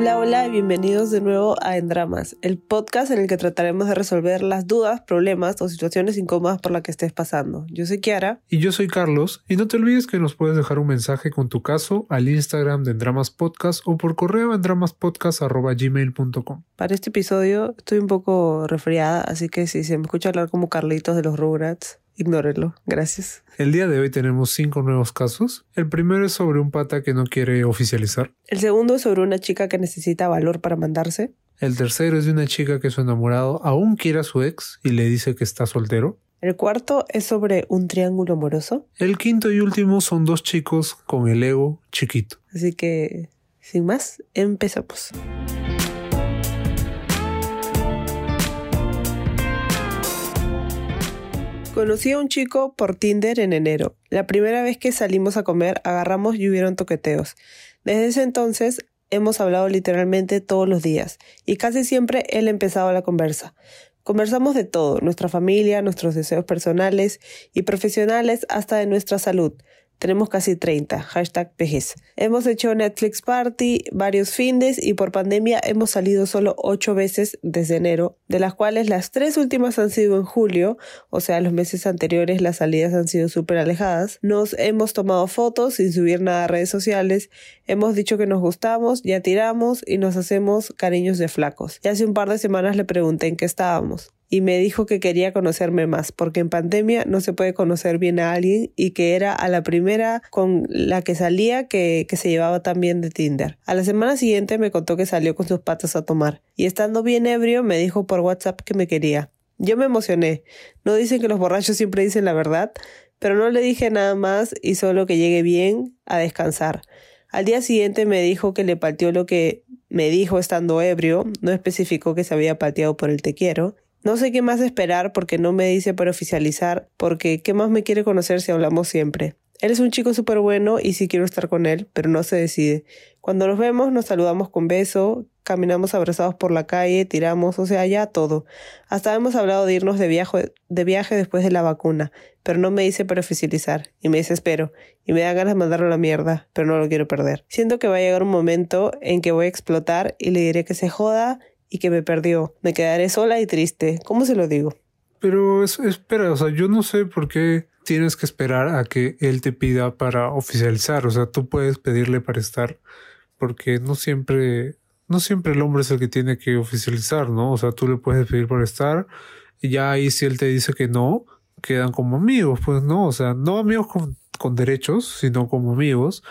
Hola, hola y bienvenidos de nuevo a Endramas, el podcast en el que trataremos de resolver las dudas, problemas o situaciones incómodas por las que estés pasando. Yo soy Kiara. Y yo soy Carlos. Y no te olvides que nos puedes dejar un mensaje con tu caso al Instagram de Endramas Podcast o por correo endramaspodcast.gmail.com. Para este episodio estoy un poco resfriada, así que si se me escucha hablar como Carlitos de los Rugrats, Ignórenlo, gracias. El día de hoy tenemos cinco nuevos casos. El primero es sobre un pata que no quiere oficializar. El segundo es sobre una chica que necesita valor para mandarse. El tercero es de una chica que su enamorado aún quiere a su ex y le dice que está soltero. El cuarto es sobre un triángulo amoroso. El quinto y último son dos chicos con el ego chiquito. Así que, sin más, empezamos. Conocí a un chico por Tinder en enero. La primera vez que salimos a comer agarramos y hubieron toqueteos. Desde ese entonces hemos hablado literalmente todos los días y casi siempre él empezaba la conversa. Conversamos de todo, nuestra familia, nuestros deseos personales y profesionales hasta de nuestra salud. Tenemos casi 30, hashtag vejez. Hemos hecho Netflix Party, varios findes y por pandemia hemos salido solo 8 veces desde enero, de las cuales las tres últimas han sido en julio, o sea, los meses anteriores las salidas han sido súper alejadas. Nos hemos tomado fotos sin subir nada a redes sociales, hemos dicho que nos gustamos, ya tiramos y nos hacemos cariños de flacos. Y hace un par de semanas le pregunté en qué estábamos y me dijo que quería conocerme más, porque en pandemia no se puede conocer bien a alguien y que era a la primera con la que salía que, que se llevaba también de Tinder. A la semana siguiente me contó que salió con sus patas a tomar y estando bien ebrio me dijo por WhatsApp que me quería. Yo me emocioné. No dicen que los borrachos siempre dicen la verdad, pero no le dije nada más y solo que llegue bien a descansar. Al día siguiente me dijo que le pateó lo que me dijo estando ebrio, no especificó que se había pateado por el te quiero, no sé qué más esperar porque no me dice para oficializar, porque ¿qué más me quiere conocer si hablamos siempre? Él es un chico súper bueno y sí quiero estar con él, pero no se decide. Cuando nos vemos nos saludamos con beso, caminamos abrazados por la calle, tiramos, o sea, ya todo. Hasta hemos hablado de irnos de viaje, de viaje después de la vacuna, pero no me dice para oficializar, y me desespero, y me da ganas de mandarlo a la mierda, pero no lo quiero perder. Siento que va a llegar un momento en que voy a explotar y le diré que se joda y que me perdió. Me quedaré sola y triste. ¿Cómo se lo digo? Pero espera, o sea, yo no sé por qué tienes que esperar a que él te pida para oficializar. O sea, tú puedes pedirle para estar, porque no siempre, no siempre el hombre es el que tiene que oficializar, ¿no? O sea, tú le puedes pedir para estar y ya ahí si él te dice que no, quedan como amigos, pues no, o sea, no amigos con, con derechos, sino como amigos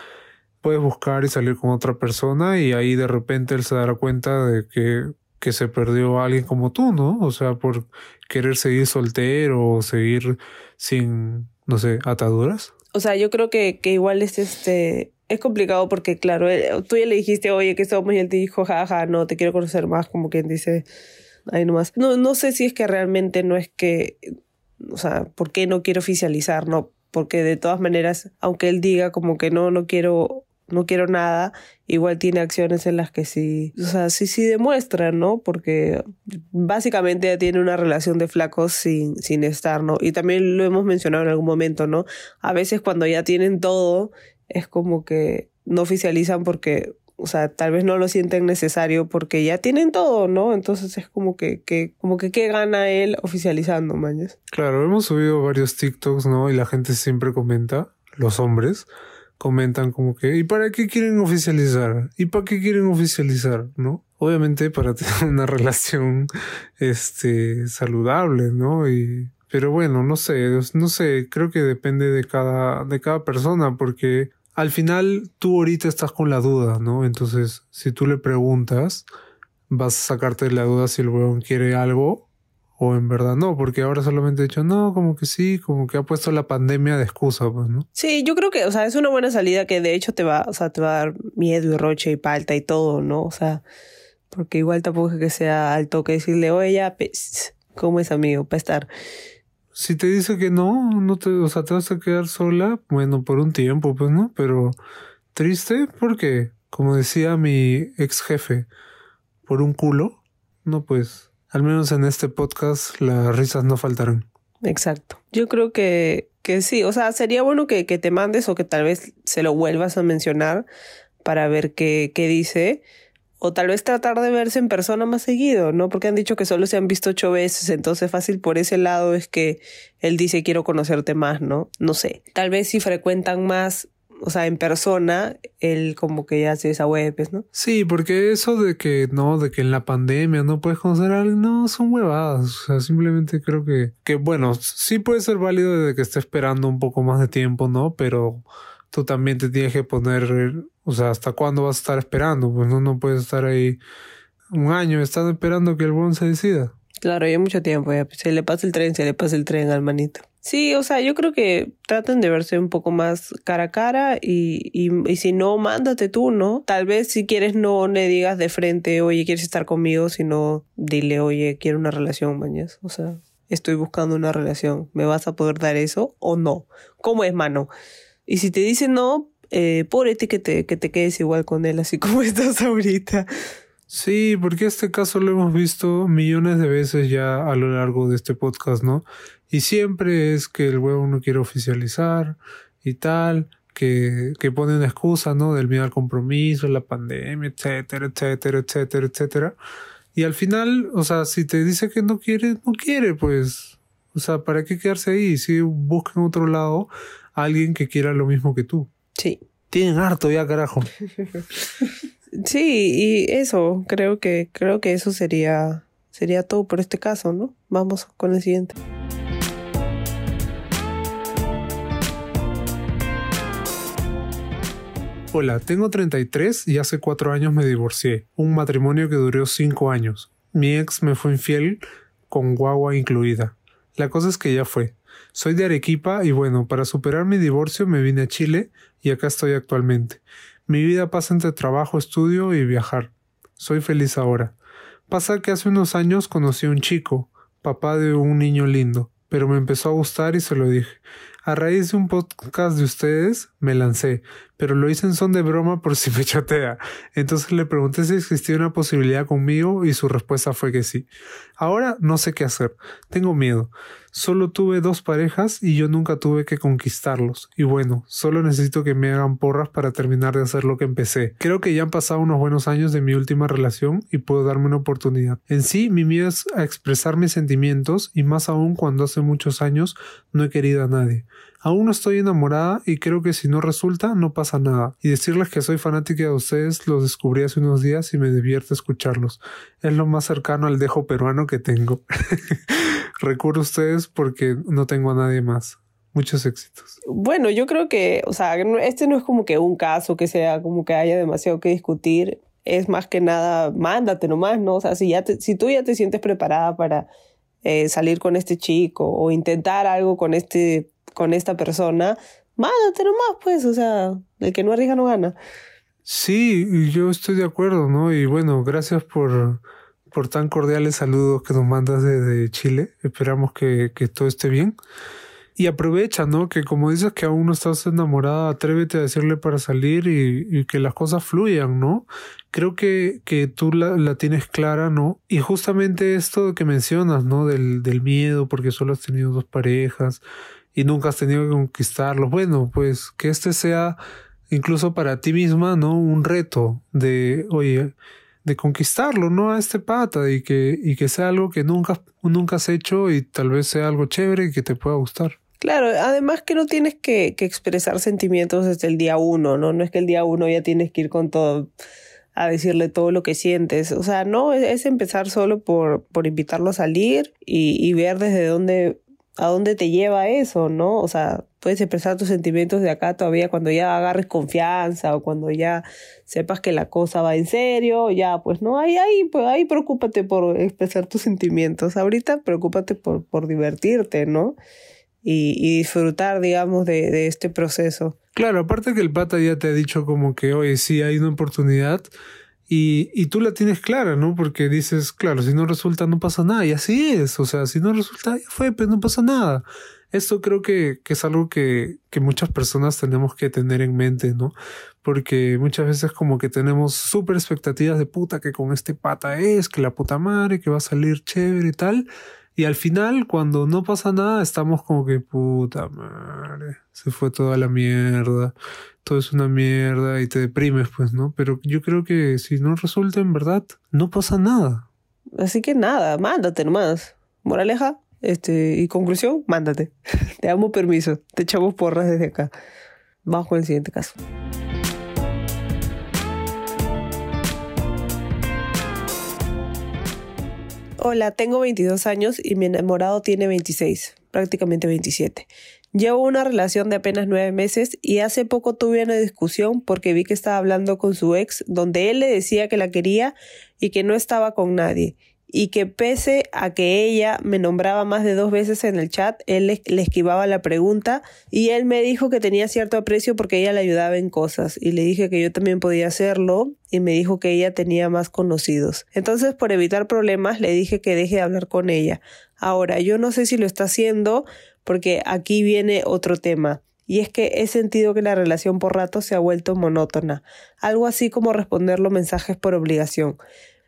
puedes buscar y salir con otra persona y ahí de repente él se dará cuenta de que que se perdió alguien como tú, ¿no? O sea, por querer seguir soltero o seguir sin, no sé, ataduras. O sea, yo creo que, que igual es este es complicado porque, claro, tú ya le dijiste, oye, que somos, y él te dijo, jaja, no, te quiero conocer más, como quien dice, ahí nomás. No, no sé si es que realmente no es que, o sea, ¿por qué no quiero oficializar? No, porque de todas maneras, aunque él diga como que no, no quiero no quiero nada, igual tiene acciones en las que sí, o sea, sí, sí demuestran, ¿no? Porque básicamente ya tiene una relación de flacos sin, sin estar, ¿no? Y también lo hemos mencionado en algún momento, ¿no? A veces cuando ya tienen todo, es como que no oficializan porque, o sea, tal vez no lo sienten necesario porque ya tienen todo, ¿no? Entonces es como que, que como que qué gana él oficializando, mañas. Claro, hemos subido varios TikToks, ¿no? Y la gente siempre comenta, los hombres, comentan como que, ¿y para qué quieren oficializar? ¿Y para qué quieren oficializar? ¿No? Obviamente para tener una relación, este, saludable, ¿no? Y, pero bueno, no sé, no sé, creo que depende de cada, de cada persona, porque al final tú ahorita estás con la duda, ¿no? Entonces, si tú le preguntas, vas a sacarte la duda si el weón quiere algo o en verdad no, porque ahora solamente he dicho, no, como que sí, como que ha puesto la pandemia de excusa, pues, ¿no? Sí, yo creo que, o sea, es una buena salida que de hecho te va, o sea, te va a dar miedo y roche y palta y todo, ¿no? O sea, porque igual tampoco es que sea alto que decirle, oye, ya, pues, ¿cómo es amigo? Para estar. Si te dice que no, no te, o sea, te vas a quedar sola, bueno, por un tiempo, pues, ¿no? Pero triste, porque, como decía mi ex jefe, por un culo, no, pues al menos en este podcast las risas no faltarán. Exacto. Yo creo que, que sí, o sea, sería bueno que, que te mandes o que tal vez se lo vuelvas a mencionar para ver qué, qué dice. o tal vez tratar de verse en persona más seguido, ¿no? Porque han dicho que solo se han visto ocho veces, entonces fácil por ese lado es que él dice quiero conocerte más, ¿no? No sé. Tal vez si frecuentan más, o sea, en persona, él como que ya hace esa web, ¿no? Sí, porque eso de que no, de que en la pandemia no puedes conocer a alguien, no, son huevadas. O sea, simplemente creo que, que bueno, sí puede ser válido desde que esté esperando un poco más de tiempo, ¿no? Pero tú también te tienes que poner, o sea, ¿hasta cuándo vas a estar esperando? Pues no, no puedes estar ahí un año estando esperando que el buen se decida. Claro, ya mucho tiempo, ya se le pasa el tren, se le pasa el tren al manito. Sí, o sea, yo creo que traten de verse un poco más cara a cara y, y, y, si no, mándate tú, ¿no? Tal vez si quieres no le digas de frente, oye, ¿quieres estar conmigo? Sino dile, oye, quiero una relación, mañas. O sea, estoy buscando una relación. ¿Me vas a poder dar eso o no? ¿Cómo es, mano? Y si te dice no, eh, ti que te, que te quedes igual con él, así como estás ahorita. Sí, porque este caso lo hemos visto millones de veces ya a lo largo de este podcast, ¿no? Y siempre es que el huevo no quiere oficializar y tal, que, que pone una excusa, ¿no? Del miedo al compromiso, la pandemia, etcétera, etcétera, etcétera, etcétera. Y al final, o sea, si te dice que no quiere, no quiere, pues. O sea, ¿para qué quedarse ahí? Si buscan otro lado, alguien que quiera lo mismo que tú. Sí. Tienen harto ya, carajo. sí, y eso, creo que, creo que eso sería, sería todo por este caso, ¿no? Vamos con el siguiente. Hola, tengo 33 y hace cuatro años me divorcié. Un matrimonio que duró cinco años. Mi ex me fue infiel con guagua incluida. La cosa es que ya fue. Soy de Arequipa y bueno, para superar mi divorcio me vine a Chile y acá estoy actualmente. Mi vida pasa entre trabajo, estudio y viajar. Soy feliz ahora. Pasa que hace unos años conocí a un chico, papá de un niño lindo, pero me empezó a gustar y se lo dije. A raíz de un podcast de ustedes me lancé, pero lo hice en son de broma por si me chatea. Entonces le pregunté si existía una posibilidad conmigo y su respuesta fue que sí. Ahora no sé qué hacer. Tengo miedo. Solo tuve dos parejas y yo nunca tuve que conquistarlos. Y bueno, solo necesito que me hagan porras para terminar de hacer lo que empecé. Creo que ya han pasado unos buenos años de mi última relación y puedo darme una oportunidad. En sí, mi miedo es a expresar mis sentimientos y más aún cuando hace muchos años no he querido a nadie. Aún no estoy enamorada y creo que si no resulta no pasa nada. Y decirles que soy fanática de ustedes los descubrí hace unos días y me divierte escucharlos. Es lo más cercano al dejo peruano que tengo. Recurro a ustedes porque no tengo a nadie más. Muchos éxitos. Bueno, yo creo que, o sea, este no es como que un caso que sea como que haya demasiado que discutir. Es más que nada, mándate nomás, ¿no? O sea, si, ya si tú ya te sientes preparada para eh, salir con este chico o intentar algo con este con esta persona, mándate nomás, pues, o sea, el que no arriesga no gana. Sí, yo estoy de acuerdo, ¿no? Y bueno, gracias por, por tan cordiales saludos que nos mandas desde Chile. Esperamos que, que todo esté bien. Y aprovecha, ¿no? Que como dices que aún no estás enamorada, atrévete a decirle para salir y, y que las cosas fluyan, ¿no? Creo que, que tú la, la, tienes clara, ¿no? Y justamente esto que mencionas, ¿no? Del, del miedo, porque solo has tenido dos parejas y nunca has tenido que conquistarlo. Bueno, pues que este sea incluso para ti misma, ¿no? Un reto de, oye, de conquistarlo, ¿no? A este pata y que, y que sea algo que nunca, nunca has hecho y tal vez sea algo chévere y que te pueda gustar. Claro, además que no tienes que, que expresar sentimientos desde el día uno, ¿no? No es que el día uno ya tienes que ir con todo a decirle todo lo que sientes. O sea, no, es, empezar solo por, por invitarlo a salir y, y ver desde dónde a dónde te lleva eso, ¿no? O sea, puedes expresar tus sentimientos de acá todavía cuando ya agarres confianza o cuando ya sepas que la cosa va en serio, ya, pues no, ahí, ahí, pues ahí preocúpate por expresar tus sentimientos. Ahorita preocúpate por, por divertirte, ¿no? Y, disfrutar, digamos, de, de este proceso. Claro, aparte que el pata ya te ha dicho como que, oye, sí hay una oportunidad, y, y tú la tienes clara, ¿no? Porque dices, claro, si no resulta no pasa nada. Y así es, o sea, si no resulta, ya fue, pues no pasa nada. Esto creo que, que es algo que, que muchas personas tenemos que tener en mente, ¿no? Porque muchas veces como que tenemos súper expectativas de puta que con este pata es, que la puta madre, que va a salir chévere y tal. Y al final, cuando no pasa nada, estamos como que puta madre, se fue toda la mierda, todo es una mierda y te deprimes, pues, ¿no? Pero yo creo que si no resulta en verdad, no pasa nada. Así que nada, mándate nomás. Moraleja, este, y conclusión, mándate. te damos permiso, te echamos porras desde acá. Vamos con el siguiente caso. Hola, tengo 22 años y mi enamorado tiene 26, prácticamente 27. Llevo una relación de apenas nueve meses y hace poco tuve una discusión porque vi que estaba hablando con su ex donde él le decía que la quería y que no estaba con nadie y que pese a que ella me nombraba más de dos veces en el chat, él le, esquivaba la pregunta y él me dijo que tenía cierto aprecio porque ella le ayudaba en cosas y le dije que yo también podía hacerlo y me dijo que ella tenía más conocidos. Entonces, por evitar problemas, le dije que deje de hablar con ella. Ahora, yo no sé si lo está haciendo porque aquí viene otro tema. Y es que he sentido que la relación por rato se ha vuelto monótona, algo así como responder los mensajes por obligación.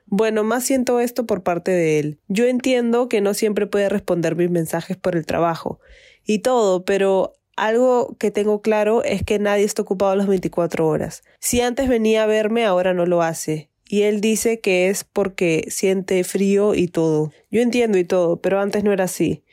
Bueno, más siento esto por parte de él. Yo entiendo que no siempre puede responder mis mensajes por el trabajo y todo, pero algo que tengo claro es que nadie está ocupado las 24 horas. Si antes venía a verme, ahora no lo hace. Y él dice que es porque siente frío y todo. Yo entiendo y todo, pero antes no era así.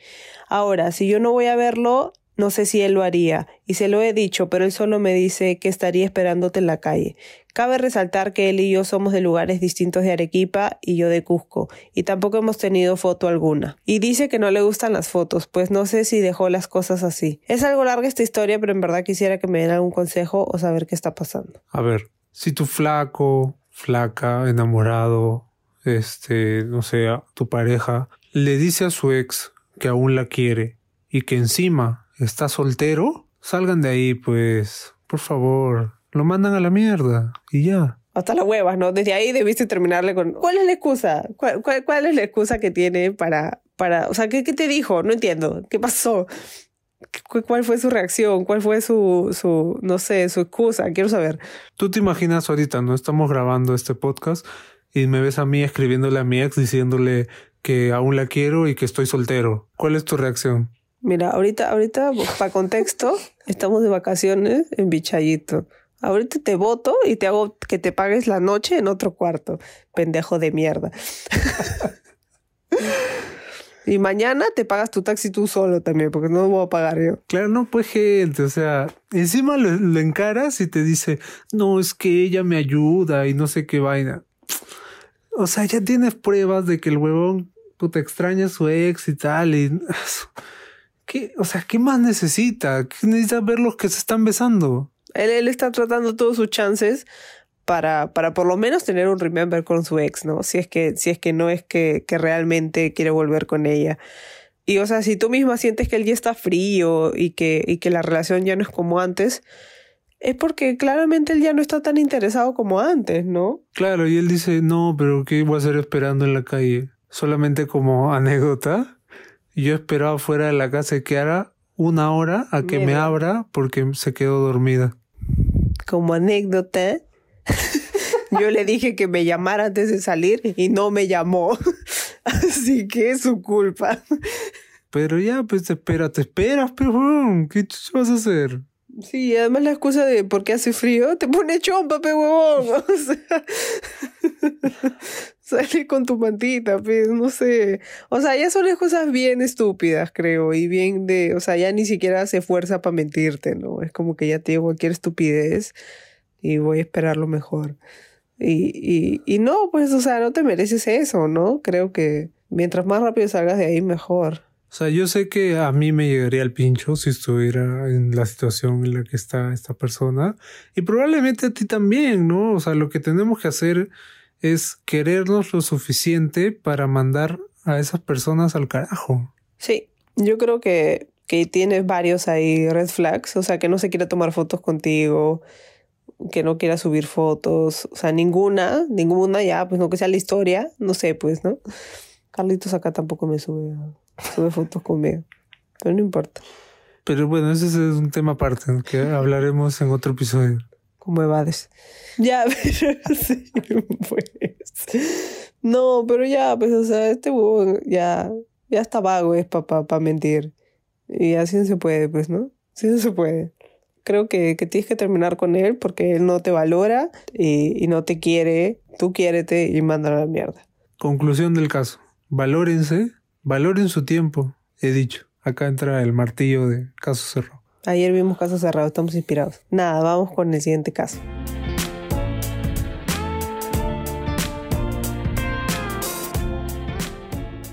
Ahora, si yo no voy a verlo, no sé si él lo haría, y se lo he dicho, pero él solo me dice que estaría esperándote en la calle. Cabe resaltar que él y yo somos de lugares distintos de Arequipa y yo de Cusco, y tampoco hemos tenido foto alguna. Y dice que no le gustan las fotos, pues no sé si dejó las cosas así. Es algo larga esta historia, pero en verdad quisiera que me den algún consejo o saber qué está pasando. A ver, si tu flaco, flaca, enamorado, este, no sé, tu pareja, le dice a su ex que aún la quiere y que encima está soltero, salgan de ahí, pues, por favor, lo mandan a la mierda y ya. Hasta las huevas, ¿no? Desde ahí debiste terminarle con... ¿Cuál es la excusa? ¿Cuál, cuál, es la excusa que tiene para... para o sea, ¿qué, ¿qué, te dijo? No entiendo. ¿Qué pasó? ¿Cuál fue su reacción? ¿Cuál fue su, su, no sé, su excusa? Quiero saber. Tú te imaginas ahorita, ¿no? Estamos grabando este podcast y me ves a mí escribiéndole a mi ex diciéndole que aún la quiero y que estoy soltero. ¿Cuál es tu reacción? Mira, ahorita, ahorita, para contexto, estamos de vacaciones en Bichayito. Ahorita te voto y te hago que te pagues la noche en otro cuarto. Pendejo de mierda. y mañana te pagas tu taxi tú solo también, porque no lo voy a pagar yo. Claro, no, pues gente, o sea, encima lo, lo encaras y te dice, no, es que ella me ayuda y no sé qué vaina. O sea, ya tienes pruebas de que el huevón puta extraña a su ex y tal, y ¿Qué, o sea, ¿qué más necesita? ¿Qué necesita ver los que se están besando? Él, está tratando todos sus chances para, para por lo menos tener un remember con su ex, ¿no? Si es que, si es que no es que, que realmente quiere volver con ella. Y o sea, si tú misma sientes que él ya está frío y que, y que la relación ya no es como antes, es porque claramente él ya no está tan interesado como antes, ¿no? Claro, y él dice, no, pero ¿qué voy a hacer esperando en la calle? Solamente como anécdota yo esperaba fuera de la casa que hará una hora a que me abra porque se quedó dormida. Como anécdota, yo le dije que me llamara antes de salir y no me llamó. Así que es su culpa. Pero ya, pues te espera, te esperas, pero ¿qué vas a hacer? Sí, además la excusa de por qué hace frío, te pone chompa, pe huevón. O sea, sale con tu mantita, pues, no sé. O sea, ya son cosas bien estúpidas, creo, y bien de, o sea, ya ni siquiera hace fuerza para mentirte, ¿no? Es como que ya te digo cualquier estupidez y voy a esperar lo mejor. Y, y, y no, pues, o sea, no te mereces eso, ¿no? Creo que mientras más rápido salgas de ahí, mejor. O sea, yo sé que a mí me llegaría el pincho si estuviera en la situación en la que está esta persona y probablemente a ti también, ¿no? O sea, lo que tenemos que hacer es querernos lo suficiente para mandar a esas personas al carajo. Sí, yo creo que, que tienes varios ahí red flags, o sea, que no se quiera tomar fotos contigo, que no quiera subir fotos, o sea, ninguna, ninguna ya, pues no que sea la historia, no sé, pues, ¿no? Carlitos acá tampoco me sube sube fotos conmigo. Pero no importa. Pero bueno, ese es un tema aparte que hablaremos en otro episodio. Como evades. Ya, pero sí, pues. No, pero ya, pues, o sea, este huevo ya, Ya está vago es para mentir. Y así no se puede, pues, ¿no? Así no se puede. Creo que, que tienes que terminar con él porque él no te valora y, y no te quiere. Tú quiérete y mándalo a la mierda. Conclusión del caso. Valórense, valoren su tiempo, he dicho. Acá entra el martillo de caso cerrado. Ayer vimos caso cerrado, estamos inspirados. Nada, vamos con el siguiente caso.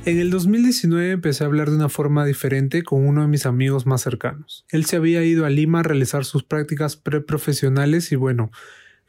En el 2019 empecé a hablar de una forma diferente con uno de mis amigos más cercanos. Él se había ido a Lima a realizar sus prácticas preprofesionales y bueno,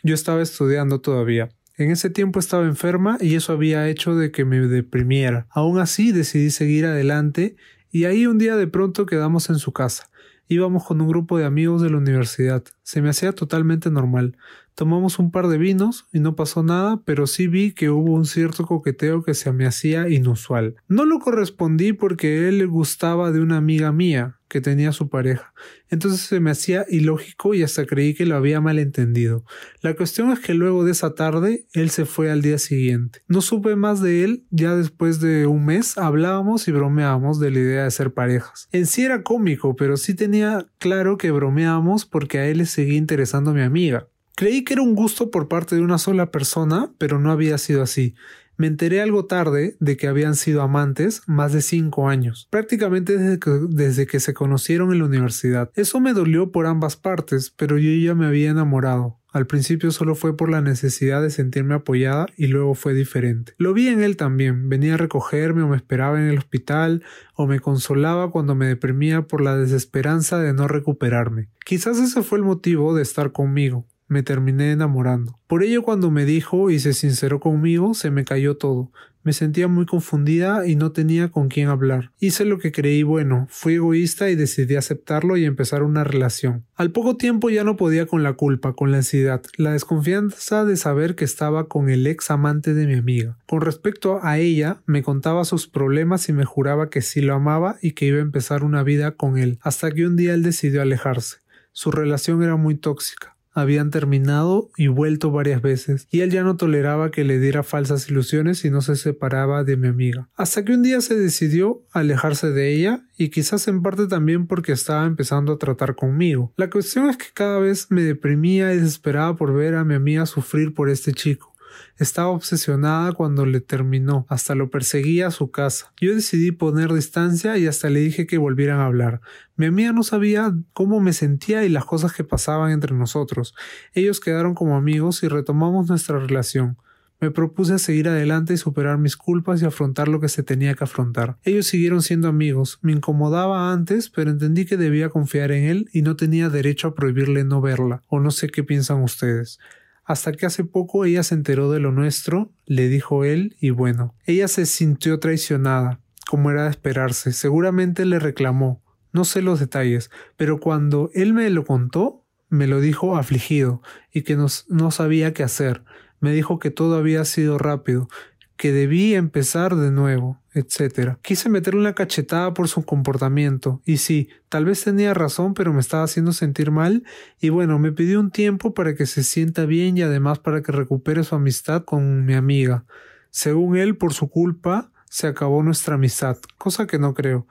yo estaba estudiando todavía. En ese tiempo estaba enferma y eso había hecho de que me deprimiera. Aún así decidí seguir adelante y ahí un día de pronto quedamos en su casa. Íbamos con un grupo de amigos de la universidad. Se me hacía totalmente normal. Tomamos un par de vinos y no pasó nada, pero sí vi que hubo un cierto coqueteo que se me hacía inusual. No lo correspondí porque él gustaba de una amiga mía, que tenía su pareja. Entonces se me hacía ilógico y hasta creí que lo había malentendido. La cuestión es que luego de esa tarde él se fue al día siguiente. No supe más de él, ya después de un mes hablábamos y bromeábamos de la idea de ser parejas. En sí era cómico, pero sí tenía claro que bromeábamos porque a él le seguía interesando mi amiga. Creí que era un gusto por parte de una sola persona, pero no había sido así. Me enteré algo tarde de que habían sido amantes más de cinco años, prácticamente desde que, se conocieron en la universidad. Eso me dolió por ambas partes, pero yo ya me había enamorado. Al principio solo fue por la necesidad de sentirme apoyada y luego fue diferente. Lo vi en él también, venía a recogerme o me esperaba en el hospital o me consolaba cuando me deprimía por la desesperanza de no recuperarme. Quizás ese fue el motivo de estar conmigo, me terminé enamorando. Por ello cuando me dijo y se sinceró conmigo, se me cayó todo. Me sentía muy confundida y no tenía con quién hablar. Hice lo que creí bueno, fui egoísta y decidí aceptarlo y empezar una relación. Al poco tiempo ya no podía con la culpa, con la ansiedad, la desconfianza de saber que estaba con el ex amante de mi amiga. Con respecto a ella, me contaba sus problemas y me juraba que sí lo amaba y que iba a empezar una vida con él, hasta que un día él decidió alejarse. Su relación era muy tóxica habían terminado y vuelto varias veces, y él ya no toleraba que le diera falsas ilusiones y no se separaba de mi amiga. Hasta que un día se decidió alejarse de ella, y quizás en parte también porque estaba empezando a tratar conmigo. La cuestión es que cada vez me deprimía y desesperaba por ver a mi amiga sufrir por este chico. Estaba obsesionada cuando le terminó, hasta lo perseguía a su casa. Yo decidí poner distancia y hasta le dije que volvieran a hablar. Mi amiga no sabía cómo me sentía y las cosas que pasaban entre nosotros. Ellos quedaron como amigos y retomamos nuestra relación. Me propuse seguir adelante y superar mis culpas y afrontar lo que se tenía que afrontar. Ellos siguieron siendo amigos. Me incomodaba antes, pero entendí que debía confiar en él y no tenía derecho a prohibirle no verla. O no sé qué piensan ustedes hasta que hace poco ella se enteró de lo nuestro, le dijo él, y bueno, ella se sintió traicionada, como era de esperarse, seguramente le reclamó, no sé los detalles, pero cuando él me lo contó, me lo dijo afligido y que no sabía qué hacer. Me dijo que todo había sido rápido, que debí empezar de nuevo, etc. Quise meterle una cachetada por su comportamiento, y sí, tal vez tenía razón, pero me estaba haciendo sentir mal, y bueno, me pidió un tiempo para que se sienta bien y además para que recupere su amistad con mi amiga. Según él, por su culpa, se acabó nuestra amistad, cosa que no creo.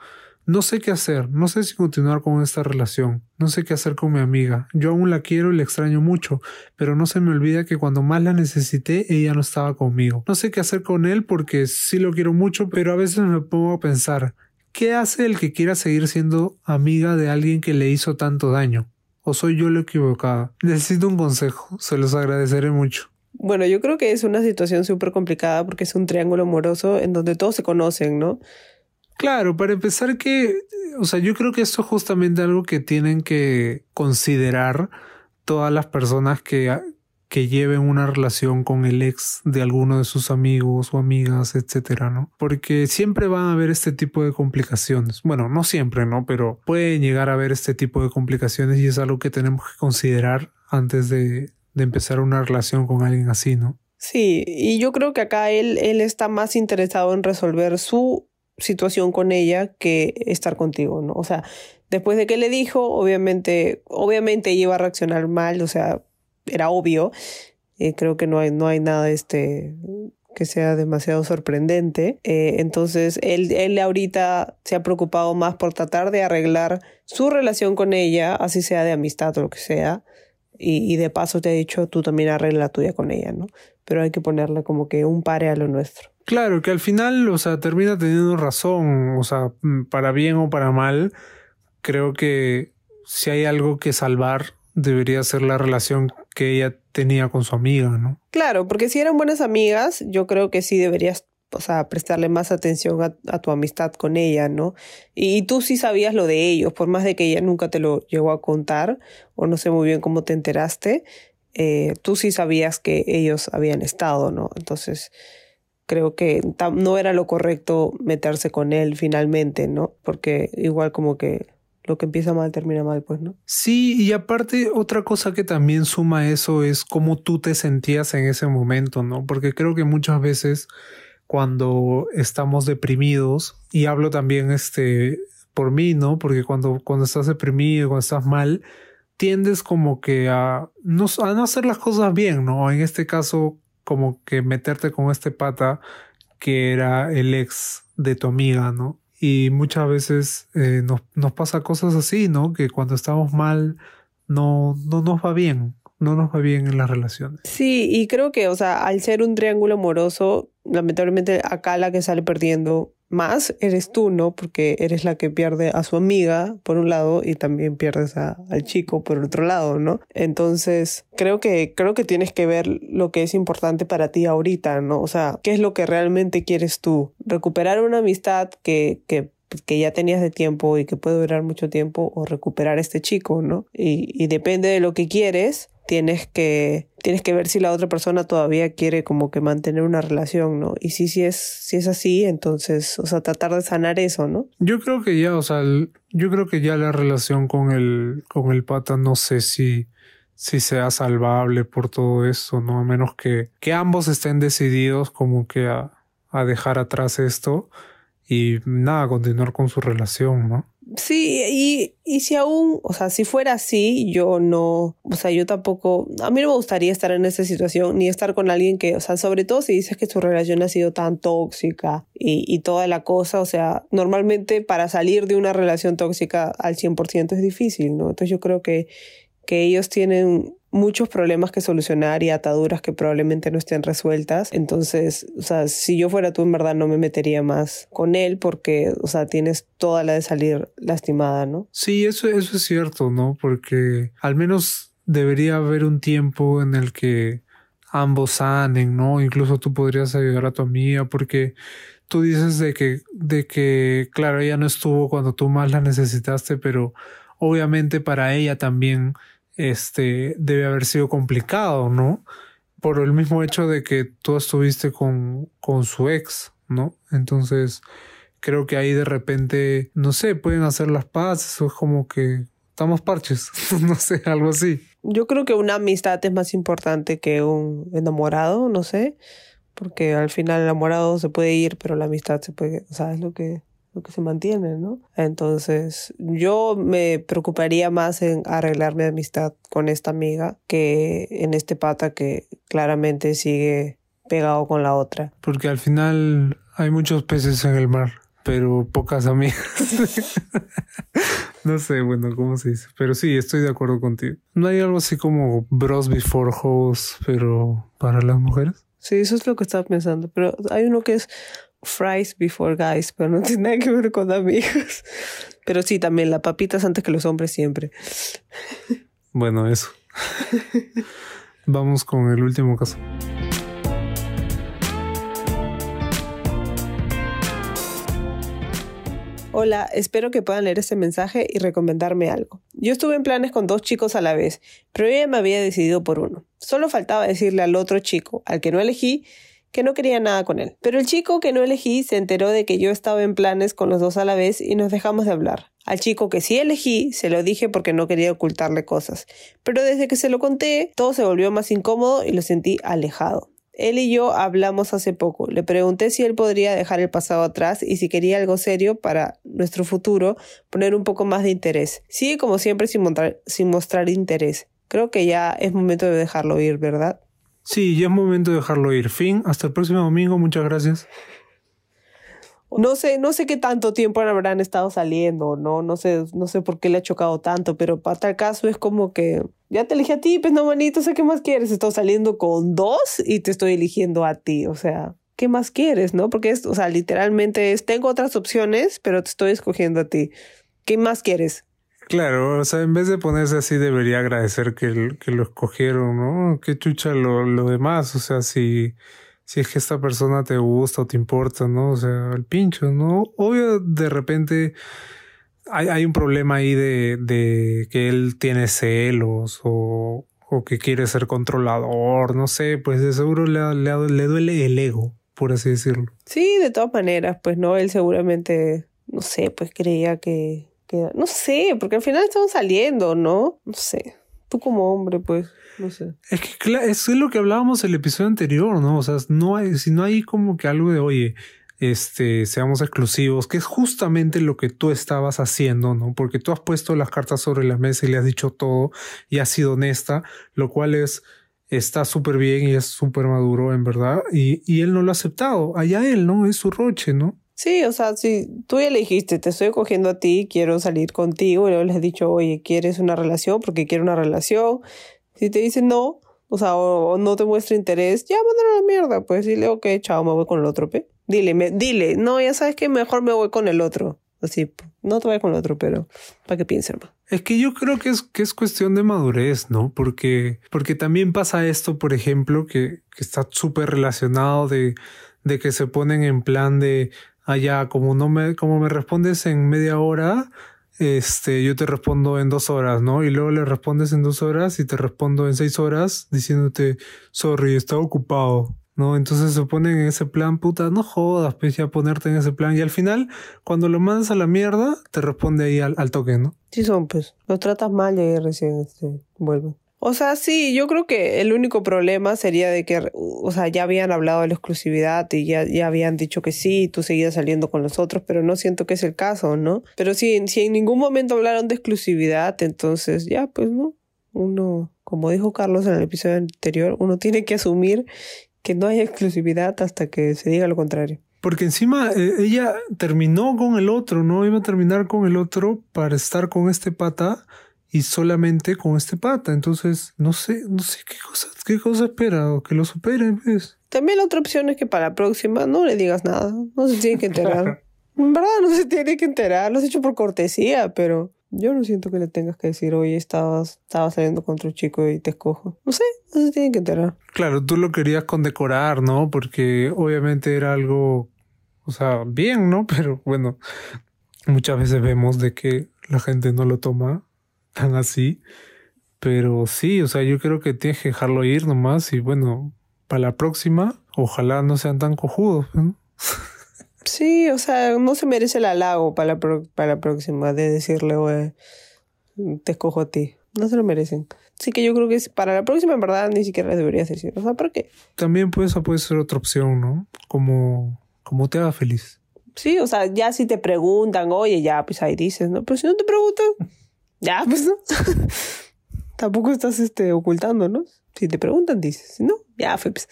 No sé qué hacer, no sé si continuar con esta relación, no sé qué hacer con mi amiga. Yo aún la quiero y la extraño mucho, pero no se me olvida que cuando más la necesité ella no estaba conmigo. No sé qué hacer con él porque sí lo quiero mucho, pero a veces me pongo a pensar, ¿qué hace el que quiera seguir siendo amiga de alguien que le hizo tanto daño? ¿O soy yo lo equivocada? Necesito un consejo, se los agradeceré mucho. Bueno, yo creo que es una situación súper complicada porque es un triángulo amoroso en donde todos se conocen, ¿no? Claro, para empezar que, o sea, yo creo que esto es justamente algo que tienen que considerar todas las personas que, que lleven una relación con el ex de alguno de sus amigos o amigas, etcétera, ¿no? Porque siempre van a haber este tipo de complicaciones. Bueno, no siempre, ¿no? Pero pueden llegar a haber este tipo de complicaciones y es algo que tenemos que considerar antes de, de empezar una relación con alguien así, ¿no? Sí, y yo creo que acá él, él está más interesado en resolver su situación con ella que estar contigo, ¿no? O sea, después de que le dijo, obviamente, obviamente ella iba a reaccionar mal, o sea, era obvio. Eh, creo que no hay, no hay nada este, que sea demasiado sorprendente. Eh, entonces, él, él ahorita se ha preocupado más por tratar de arreglar su relación con ella, así sea de amistad o lo que sea. Y, y de paso te ha dicho, tú también arregla la tuya con ella, ¿no? Pero hay que ponerle como que un pare a lo nuestro. Claro, que al final, o sea, termina teniendo razón, o sea, para bien o para mal, creo que si hay algo que salvar, debería ser la relación que ella tenía con su amiga, ¿no? Claro, porque si eran buenas amigas, yo creo que sí deberías, o sea, prestarle más atención a, tu amistad con ella, ¿no? Y, tú sí sabías lo de ellos, por más de que ella nunca te lo llegó a contar, o no sé muy bien cómo te enteraste, eh, tú sí sabías que ellos habían estado, ¿no? Entonces, creo que no era lo correcto meterse con él finalmente, ¿no? Porque igual como que lo que empieza mal termina mal, pues, ¿no? Sí, y aparte otra cosa que también suma eso es cómo tú te sentías en ese momento, ¿no? Porque creo que muchas veces cuando estamos deprimidos, y hablo también este por mí, ¿no? Porque cuando, cuando estás deprimido, cuando estás mal, tiendes como que a no, a no hacer las cosas bien, ¿no? En este caso, como que meterte con este pata que era el ex de tu amiga, ¿no? Y muchas veces eh, nos, nos, pasa cosas así, ¿no? Que cuando estamos mal no, no nos va bien, no nos va bien en las relaciones. Sí, y creo que, o sea, al ser un triángulo amoroso, lamentablemente acá la que sale perdiendo más eres tú, ¿no? Porque eres la que pierde a su amiga por un lado y también pierdes al chico por otro lado, ¿no? Entonces, creo que creo que tienes que ver lo que es importante para ti ahorita, ¿no? O sea, ¿qué es lo que realmente quieres tú? Recuperar una amistad que, que que ya tenías de tiempo y que puede durar mucho tiempo o recuperar a este chico, ¿no? Y depende de lo que quieres, tienes que, tienes que ver si la otra persona todavía quiere como que mantener una relación, ¿no? Y si, si, es, si es así, entonces, o sea, tratar de sanar eso, ¿no? Yo creo que ya, o sea, yo creo que ya la relación con el, con el pata, no sé si, si sea salvable por todo esto, ¿no? A menos que, que ambos estén decididos como que a, a dejar atrás esto y nada, continuar con su relación, ¿no? Sí, y, y si aún, o sea, si fuera así, yo no, o sea, yo tampoco, a mí no me gustaría estar en esa situación, ni estar con alguien que, o sea, sobre todo si dices que tu relación ha sido tan tóxica y, y toda la cosa, o sea, normalmente para salir de una relación tóxica al 100% es difícil, ¿no? Entonces yo creo que, que ellos tienen muchos problemas que solucionar y ataduras que probablemente no estén resueltas. Entonces, o sea, si yo fuera tú, en verdad no me metería más con él porque, o sea, tienes toda la de salir lastimada, ¿no? Sí, eso, eso es cierto, ¿no? Porque al menos debería haber un tiempo en el que ambos sanen, ¿no? Incluso tú podrías ayudar a tu amiga porque tú dices de que, de que, claro, ella no estuvo cuando tú más la necesitaste, pero obviamente para ella también este, debe haber sido complicado, ¿no? Por el mismo hecho de que tú estuviste con, con su ex, ¿no? Entonces, creo que ahí de repente, no sé, pueden hacer las paces o es como que estamos parches, no sé, algo así. Yo creo que una amistad es más importante que un enamorado, no sé, porque al final el enamorado se puede ir, pero la amistad se puede, o sea, es lo que lo que se mantiene, ¿no? Entonces, yo me preocuparía más en arreglar mi amistad con esta amiga que en este pata que claramente sigue pegado con la otra. Porque al final hay muchos peces en el mar, pero pocas amigas. no sé, bueno, ¿cómo se dice? Pero sí, estoy de acuerdo contigo. ¿No hay algo así como bros before hoes, pero para las mujeres? Sí, eso es lo que estaba pensando. Pero hay uno que es fries before guys, pero no tiene nada que ver con amigos. Pero sí, también las papitas antes que los hombres siempre. Bueno, eso. Vamos con el último caso. Hola, espero que puedan leer este mensaje y recomendarme algo. Yo estuve en planes con dos chicos a la vez, pero ella me había decidido por uno. Solo faltaba decirle al otro chico, al que no elegí, que no quería nada con él. Pero el chico que no elegí se enteró de que yo estaba en planes con los dos a la vez y nos dejamos de hablar. Al chico que sí elegí se lo dije porque no quería ocultarle cosas. Pero desde que se lo conté, todo se volvió más incómodo y lo sentí alejado. Él y yo hablamos hace poco. Le pregunté si él podría dejar el pasado atrás y si quería algo serio para nuestro futuro, poner un poco más de interés. Sigue como siempre sin mostrar, interés. Creo que ya es momento de dejarlo ir, ¿verdad? Sí, ya es momento de dejarlo ir. Fin, hasta el próximo domingo, muchas gracias. No sé, no sé qué tanto tiempo habrán estado saliendo, ¿no? No sé, no sé por qué le ha chocado tanto, pero para tal caso es como que ya te elegí a ti, pues no, manito, sé qué más quieres. Estoy saliendo con dos y te estoy eligiendo a ti, o sea, ¿qué más quieres, no? Porque es, o sea, literalmente es, tengo otras opciones, pero te estoy escogiendo a ti. ¿Qué más quieres? Claro, o sea, en vez de ponerse así, debería agradecer que, lo escogieron, ¿no? Qué chucha lo, lo demás, o sea, si si es que esta persona te gusta o te importa, ¿no? O sea, el pincho, ¿no? Obvio, de repente hay, hay un problema ahí de, de, que él tiene celos o, o, que quiere ser controlador, no sé, pues de seguro le, le, le duele el ego, por así decirlo. Sí, de todas maneras, pues no, él seguramente, no sé, pues creía que, no sé, porque al final estamos saliendo, ¿no? No sé, tú como hombre, pues no sé. Es que es lo que hablábamos el episodio anterior, ¿no? O sea, no hay, si no hay como que algo de, oye, este, seamos exclusivos, que es justamente lo que tú estabas haciendo, ¿no? Porque tú has puesto las cartas sobre la mesa y le has dicho todo y has sido honesta, lo cual es, está súper bien y es súper maduro, en verdad, y, y él no lo ha aceptado. Allá él, ¿no? Es su roche, ¿no? Sí, o sea, si tú ya le dijiste, te estoy cogiendo a ti, quiero salir contigo, y luego les has dicho, oye, ¿quieres una relación? Porque quiero una relación. Si te dice no, o sea, o, no te muestra interés, ya mándalo a la mierda. Pues dile, ok, chao, me voy con el otro, pe. Dile, me, dile, no, ya sabes que mejor me voy con el otro. Así, no te vayas con el otro, pero para que piensen más. Es que yo creo que es, que es cuestión de madurez, ¿no? Porque, porque también pasa esto, por ejemplo, que, que está súper relacionado de, de que se ponen en plan de, allá, como no me, como me respondes en media hora, este, yo te respondo en dos horas, ¿no? Y luego le respondes en dos horas y te respondo en seis horas diciéndote, sorry, estaba ocupado, ¿no? Entonces se ponen en ese plan, puta, no jodas, pues ya ponerte en ese plan. Y al final, cuando lo mandas a la mierda, te responde ahí al, al toque, ¿no? Sí son, pues. Lo tratas mal y ahí recién este, vuelven. O sea, sí, yo creo que el único problema sería de que, o sea, ya habían hablado de la exclusividad y ya, ya habían dicho que sí, tú seguías saliendo con los otros, pero no siento que es el caso, ¿no? Pero si, si en ningún momento hablaron de exclusividad, entonces ya, pues no. Uno, como dijo Carlos en el episodio anterior, uno tiene que asumir que no hay exclusividad hasta que se diga lo contrario. Porque encima eh, ella terminó con el otro, ¿no? Iba a terminar con el otro para estar con este pata y solamente con este pata. Entonces, no sé, no sé qué cosa, qué cosa espera o que lo superen, pues. También la otra opción es que para la próxima no le digas nada, no se tiene que enterar. en verdad no se tiene que enterar, lo has hecho por cortesía, pero yo no siento que le tengas que decir, oye, estabas, estabas saliendo con otro chico y te escojo. No sé, no se tiene que enterar. Claro, tú lo querías condecorar, ¿no? Porque obviamente era algo, o sea, bien, ¿no? Pero bueno, muchas veces vemos de que la gente no lo toma tan así. Pero sí, o sea, yo creo que tienes que dejarlo ir nomás y bueno, para la próxima, ojalá no sean tan cojudos. Sí, o sea, no se merece el halago para la, para la próxima de decirle, güey, te escojo a ti. No se lo merecen. Así que yo creo que para la próxima, en verdad, ni siquiera deberías decir. O sea, ¿por qué? También pues, esa puede ser otra opción, ¿no? Como, como te haga feliz. Sí, o sea, ya si te preguntan, oye, ya, pues ahí dices, ¿no? Pero si no te preguntan, ya, pues no. Tampoco estás este, ocultando, ¿no? Si te preguntan, dices, no, ya fue. Pues.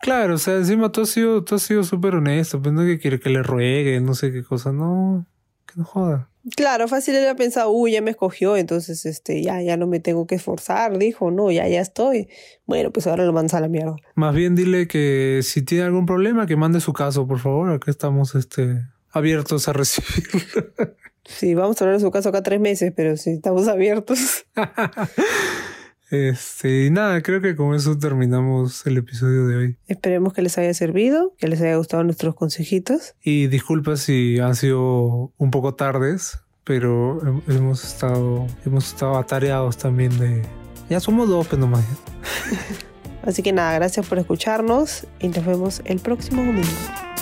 Claro, o sea, encima tú has sido, tú has sido súper honesto, pues no que quiere que le ruegue, no sé qué cosa, no, que no joda. Claro, fácil él ha pensado, uy, ya me escogió, entonces este, ya, ya no me tengo que esforzar, dijo, no, ya, ya estoy. Bueno, pues ahora lo mandas a la mierda. Más bien dile que si tiene algún problema, que mande su caso, por favor, acá estamos este, abiertos a recibirlo. Sí, vamos a hablar de su caso acá tres meses, pero sí, estamos abiertos. Este, y nada, creo que con eso terminamos el episodio de hoy. Esperemos que les haya servido, que les haya gustado nuestros consejitos. Y disculpa si han sido un poco tardes, pero hemos estado, hemos estado atareados también de. Ya somos dos, pero nomás. Así que nada, gracias por escucharnos y nos vemos el próximo domingo.